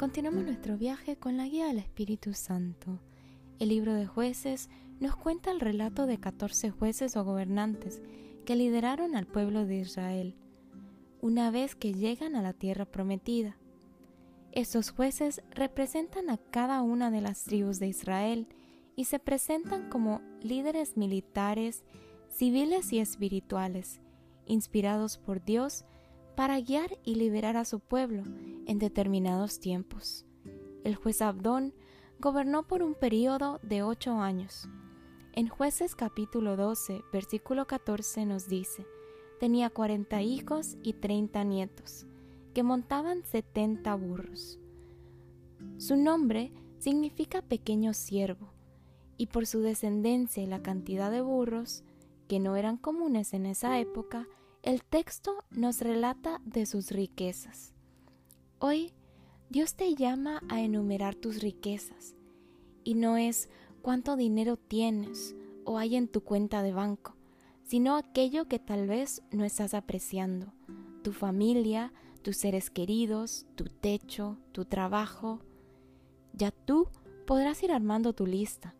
Continuamos nuestro viaje con la guía del Espíritu Santo. El libro de jueces nos cuenta el relato de 14 jueces o gobernantes que lideraron al pueblo de Israel una vez que llegan a la tierra prometida. Estos jueces representan a cada una de las tribus de Israel y se presentan como líderes militares, civiles y espirituales, inspirados por Dios para guiar y liberar a su pueblo en determinados tiempos. El juez Abdón gobernó por un período de ocho años. En jueces capítulo 12, versículo 14 nos dice, tenía cuarenta hijos y treinta nietos, que montaban setenta burros. Su nombre significa pequeño siervo, y por su descendencia y la cantidad de burros, que no eran comunes en esa época, el texto nos relata de sus riquezas. Hoy Dios te llama a enumerar tus riquezas, y no es cuánto dinero tienes o hay en tu cuenta de banco, sino aquello que tal vez no estás apreciando, tu familia, tus seres queridos, tu techo, tu trabajo. Ya tú podrás ir armando tu lista.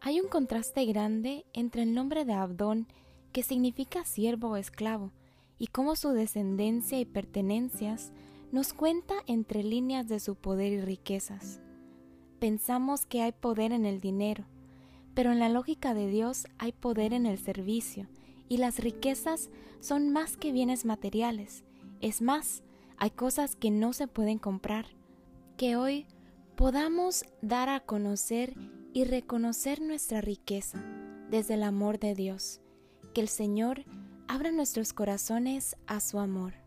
Hay un contraste grande entre el nombre de Abdón que significa siervo o esclavo, y cómo su descendencia y pertenencias nos cuenta entre líneas de su poder y riquezas. Pensamos que hay poder en el dinero, pero en la lógica de Dios hay poder en el servicio, y las riquezas son más que bienes materiales. Es más, hay cosas que no se pueden comprar. Que hoy podamos dar a conocer y reconocer nuestra riqueza desde el amor de Dios que el Señor abra nuestros corazones a su amor.